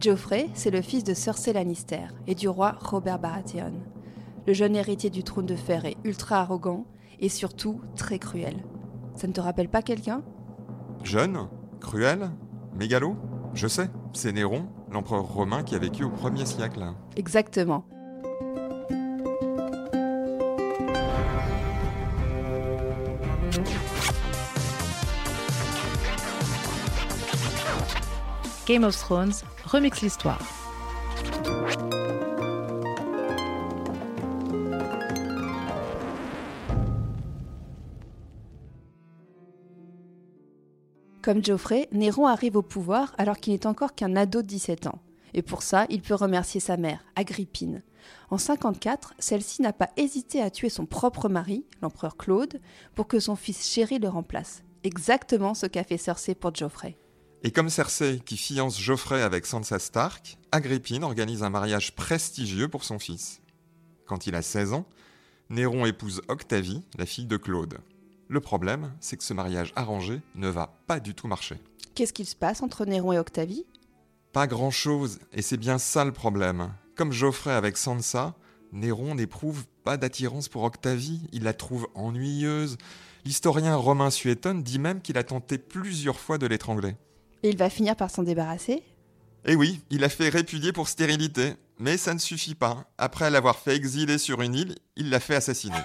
Geoffrey, c'est le fils de Cersei Lannister et du roi Robert Baratheon. Le jeune héritier du trône de fer est ultra arrogant et surtout très cruel. Ça ne te rappelle pas quelqu'un? Jeune Cruel Mégalo? Je sais, c'est Néron, l'empereur romain qui a vécu au 1er siècle. Exactement. Game of Thrones remix l'histoire. Comme Geoffrey, Néron arrive au pouvoir alors qu'il n'est encore qu'un ado de 17 ans. Et pour ça, il peut remercier sa mère, Agrippine. En 54, celle-ci n'a pas hésité à tuer son propre mari, l'empereur Claude, pour que son fils chéri le remplace. Exactement ce qu'a fait Cersei pour Geoffrey. Et comme Cersei qui fiance Geoffrey avec Sansa Stark, Agrippine organise un mariage prestigieux pour son fils. Quand il a 16 ans, Néron épouse Octavie, la fille de Claude. Le problème, c'est que ce mariage arrangé ne va pas du tout marcher. Qu'est-ce qu'il se passe entre Néron et Octavie? Pas grand-chose, et c'est bien ça le problème. Comme Geoffrey avec Sansa, Néron n'éprouve pas d'attirance pour Octavie, il la trouve ennuyeuse. L'historien Romain Suétone dit même qu'il a tenté plusieurs fois de l'étrangler. Et il va finir par s'en débarrasser Eh oui, il a fait répudier pour stérilité, mais ça ne suffit pas. Après l'avoir fait exiler sur une île, il l'a fait assassiner.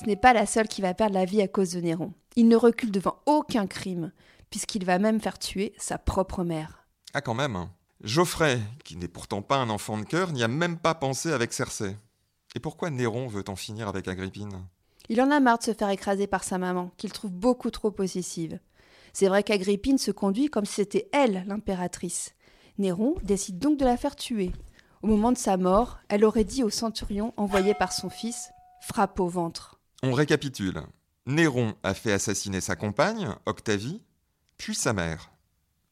Ce n'est pas la seule qui va perdre la vie à cause de Néron. Il ne recule devant aucun crime, puisqu'il va même faire tuer sa propre mère. Ah quand même. hein. Geoffrey, qui n'est pourtant pas un enfant de cœur, n'y a même pas pensé avec Cersei. Et pourquoi Néron veut en finir avec Agrippine? Il en a marre de se faire écraser par sa maman, qu'il trouve beaucoup trop possessive. C'est vrai qu'Agrippine se conduit comme si c'était elle l'impératrice. Néron décide donc de la faire tuer. Au moment de sa mort, elle aurait dit au centurion envoyé par son fils Frappe au ventre. On récapitule. Néron a fait assassiner sa compagne, Octavie, puis sa mère.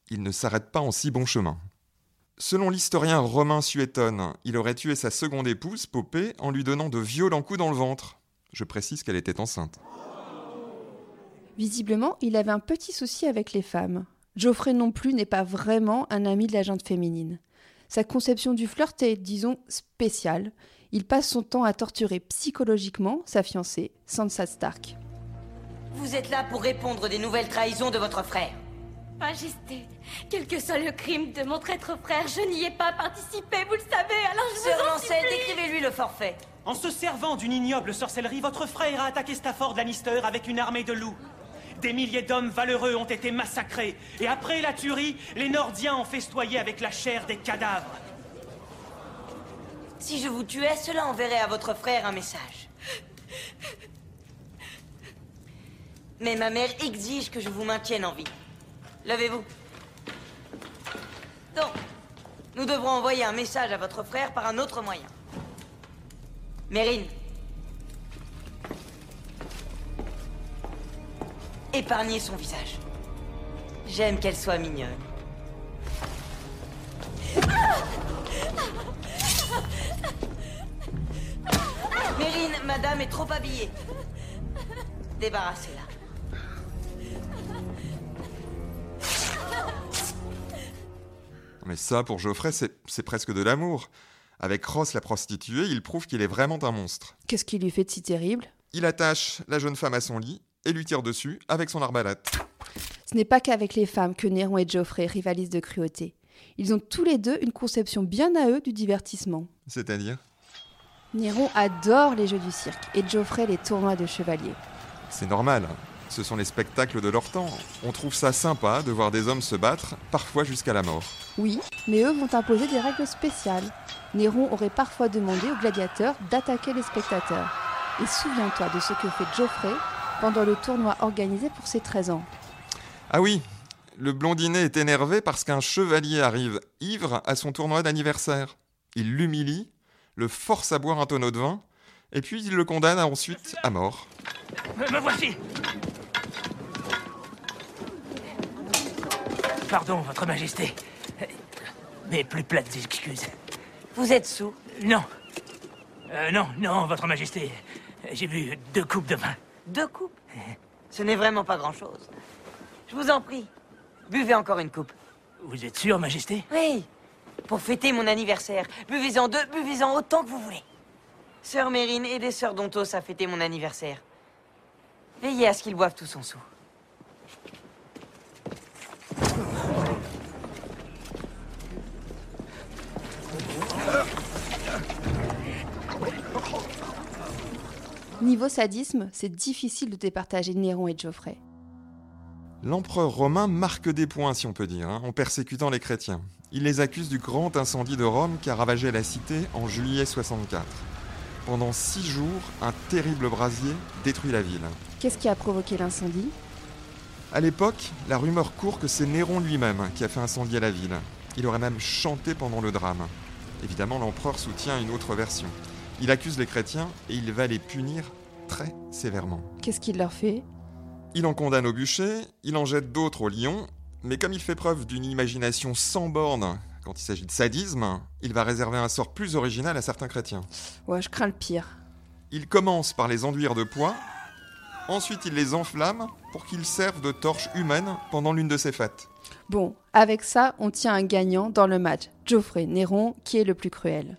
Il ne s'arrête pas en si bon chemin. Selon l'historien Romain Suétone, il aurait tué sa seconde épouse, Popée, en lui donnant de violents coups dans le ventre. Je précise qu'elle était enceinte. Visiblement, il avait un petit souci avec les femmes. Geoffrey non plus n'est pas vraiment un ami de la gente féminine. Sa conception du flirt est, disons, spéciale. Il passe son temps à torturer psychologiquement sa fiancée, Sansa Stark. Vous êtes là pour répondre des nouvelles trahisons de votre frère. Majesté, quel que soit le crime de mon traître frère, je n'y ai pas participé, vous le savez, alors je Sœur vous en décrivez-lui le forfait. En se servant d'une ignoble sorcellerie, votre frère a attaqué Stafford Lannister avec une armée de loups. Des milliers d'hommes valeureux ont été massacrés, et après la tuerie, les Nordiens ont festoyé avec la chair des cadavres. Si je vous tuais, cela enverrait à votre frère un message. Mais ma mère exige que je vous maintienne en vie. Levez-vous. Donc, nous devrons envoyer un message à votre frère par un autre moyen. Mérine. Épargnez son visage. J'aime qu'elle soit mignonne. Mérine, madame est trop habillée. Débarrassez-la. Mais ça, pour Geoffrey, c'est c'est presque de l'amour. Avec Ross la prostituée, il prouve qu'il est vraiment un monstre. Qu'est-ce qui lui fait de si terrible? Il attache la jeune femme à son lit et lui tire dessus avec son arbalète. Ce n'est pas qu'avec les femmes que Néron et Geoffrey rivalisent de cruauté. Ils ont tous les deux une conception bien à eux du divertissement. C'est-à-dire? Néron adore les jeux du cirque et Geoffrey les tournois de chevaliers. C'est normal. Ce sont les spectacles de leur temps. On trouve ça sympa de voir des hommes se battre, parfois jusqu'à la mort. Oui, mais eux vont imposer des règles spéciales. Néron aurait parfois demandé aux gladiateurs d'attaquer les spectateurs. Et souviens-toi de ce que fait Geoffrey pendant le tournoi organisé pour ses 13 ans. Ah oui, le blondinet est énervé parce qu'un chevalier arrive ivre à son tournoi d'anniversaire. Il l'humilie, le force à boire un tonneau de vin, et puis il le condamne ensuite à mort. Me, me voici Pardon, Votre Majesté. Mes plus plates excuses. Vous êtes sous? Non. Euh, non, non, Votre Majesté. J'ai bu deux coupes de vin. Deux coupes Ce n'est vraiment pas grand-chose. Je vous en prie, buvez encore une coupe. Vous êtes sûr, Majesté? Oui, Pour fêter mon anniversaire. Buvez-en deux, buvez-en autant que vous voulez. Sœur Mérine, aidez Sœur Dontos à fêter mon anniversaire. Veillez à ce qu'ils boivent tout son sou. Niveau sadisme, c'est difficile de départager Néron et Geoffrey. L'empereur romain marque des points, si on peut dire, hein, en persécutant les chrétiens. Il les accuse du grand incendie de Rome qui a ravagé la cité en juillet 64. Pendant six jours, un terrible brasier détruit la ville. Qu'est-ce qui a provoqué l'incendie? À l'époque, la rumeur court que c'est Néron lui-même qui a fait incendier la ville. Il aurait même chanté pendant le drame. Évidemment, l'empereur soutient une autre version. Il accuse les chrétiens et il va les punir très sévèrement. Qu'est-ce qu'il leur fait? Il en condamne au bûcher, il en jette d'autres au lion, mais comme il fait preuve d'une imagination sans borne quand il s'agit de sadisme, il va réserver un sort plus original à certains chrétiens. Ouais, je crains le pire. Il commence par les enduire de poids, ensuite il les enflamme pour qu'ils servent de torches humaines pendant l'une de ses fêtes. Bon, avec ça, on tient un gagnant dans le match. Geoffrey Néron, qui est le plus cruel.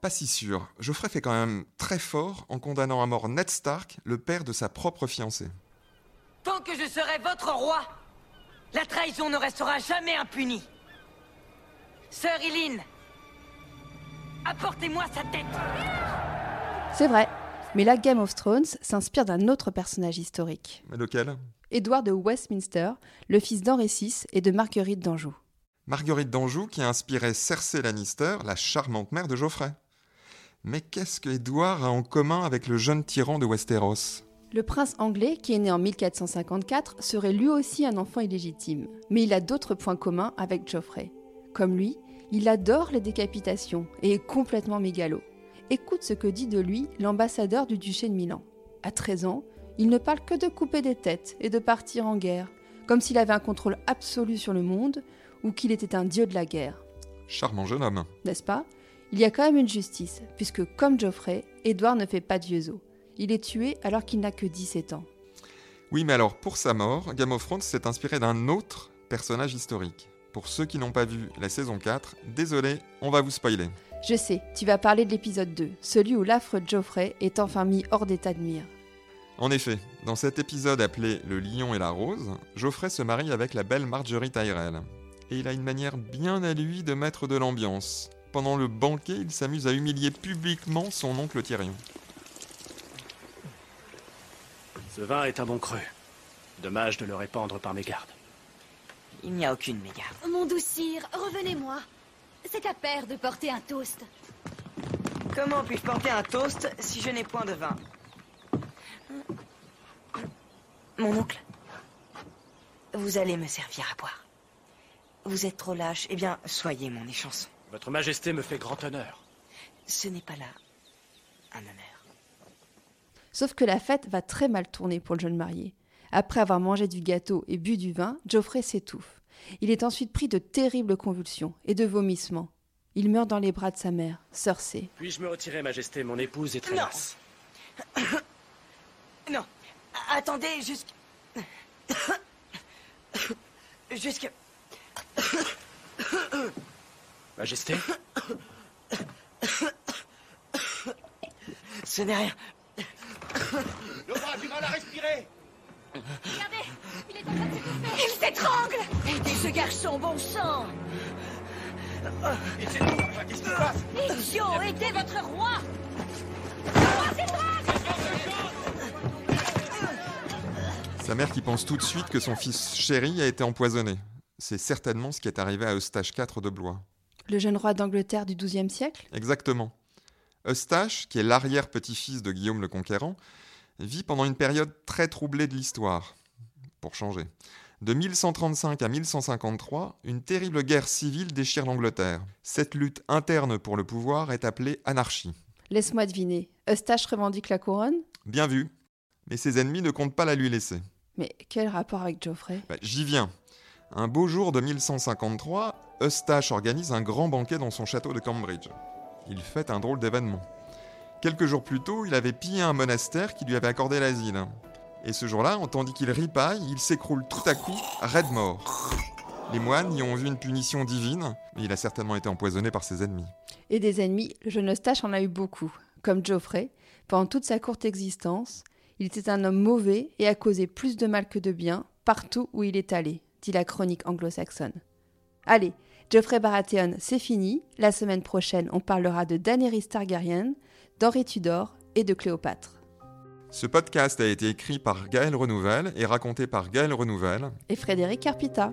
Pas si sûr. Geoffrey fait quand même très fort en condamnant à mort Ned Stark, le père de sa propre fiancée. Tant que je serai votre roi, la trahison ne restera jamais impunie. Sœur Eileen, apportez-moi sa tête. C'est vrai. Mais la Game of Thrones s'inspire d'un autre personnage historique. Mais lequel? Édouard de Westminster, le fils d'Henri VI et de Marguerite d'Anjou. Marguerite d'Anjou qui a inspiré Cersei Lannister, la charmante mère de Geoffrey. Mais qu'est-ce que Édouard a en commun avec le jeune tyran de Westeros? Le prince anglais, qui est né en 1454, serait lui aussi un enfant illégitime. Mais il a d'autres points communs avec Geoffrey. Comme lui, il adore les décapitations et est complètement mégalo. Écoute ce que dit de lui l'ambassadeur du duché de Milan. À 13 ans, il ne parle que de couper des têtes et de partir en guerre, comme s'il avait un contrôle absolu sur le monde ou qu'il était un dieu de la guerre. Charmant jeune homme. N'est-ce pas? Il y a quand même une justice, puisque comme Geoffrey, Édouard ne fait pas de vieux os. Il est tué alors qu'il n'a que 17 ans. Oui, mais alors pour sa mort, Game of Thrones s'est inspiré d'un autre personnage historique. Pour ceux qui n'ont pas vu la saison 4, désolé, on va vous spoiler. Je sais, tu vas parler de l'épisode 2, celui où l'affreux Geoffrey est enfin mis hors d'état de nuire. En effet, dans cet épisode appelé Le lion et la rose, Geoffrey se marie avec la belle Marjorie Tyrell. Et il a une manière bien à lui de mettre de l'ambiance. Pendant le banquet, il s'amuse à humilier publiquement son oncle Tyrion. Ce vin est un bon cru. Dommage de le répandre par mes gardes. Il n'y a aucune mégarde. Mon doux sire, revenez-moi. C'est à père de porter un toast. Comment puis-je porter un toast si je n'ai point de vin? Mon oncle, vous allez me servir à boire. Vous êtes trop lâche, eh bien, soyez mon échanson. Votre Majesté me fait grand honneur. Ce n'est pas là un honneur. Sauf que la fête va très mal tourner pour le jeune marié. Après avoir mangé du gâteau et bu du vin, Geoffrey s'étouffe. Il est ensuite pris de terribles convulsions et de vomissements. Il meurt dans les bras de sa mère, Cersei. Puis-je me retirer, Majesté Mon épouse est très Non. lasse. Non, attendez, jusqu'à... Jusqu'à... Majesté Ce n'est rien. Regardez, il est en train de s'étouffer. Il s'étrangle Aidez ce garçon, bon sang Idiot, aidez votre roi Sa mère qui pense tout de suite que son fils chéri a été empoisonné. C'est certainement ce qui est arrivé à Eustache IV de Blois. Le jeune roi d'Angleterre du XIIe siècle Exactement. Eustache, qui est l'arrière-petit-fils de Guillaume le Conquérant, vit pendant une période très troublée de l'histoire. Pour changer. De 1135 à 1153, une terrible guerre civile déchire l'Angleterre. Cette lutte interne pour le pouvoir est appelée anarchie. Laisse-moi deviner. Eustache revendique la couronne? Bien vu. Mais ses ennemis ne comptent pas la lui laisser. Mais quel rapport avec Geoffrey? Bah, J'y viens. Un beau jour de 1153, Eustache organise un grand banquet dans son château de Cambridge. Il fête un drôle d'événement. Quelques jours plus tôt, il avait pillé un monastère qui lui avait accordé l'asile. Et ce jour-là, tandis qu'il ripaille, il s'écroule tout à coup, raide mort. Les moines y ont vu une punition divine, mais il a certainement été empoisonné par ses ennemis. Et des ennemis, le jeune Eustache en a eu beaucoup. Comme Geoffrey, pendant toute sa courte existence, il était un homme mauvais et a causé plus de mal que de bien partout où il est allé, dit la chronique anglo-saxonne. Allez, Geoffrey Baratheon, c'est fini. La semaine prochaine, on parlera de Daenerys Targaryen, d'Henri Tudor et de Cléopâtre. Ce podcast a été écrit par Gaël Renouvelle et raconté par Gaël Renouvelle Et Frédéric Carpita.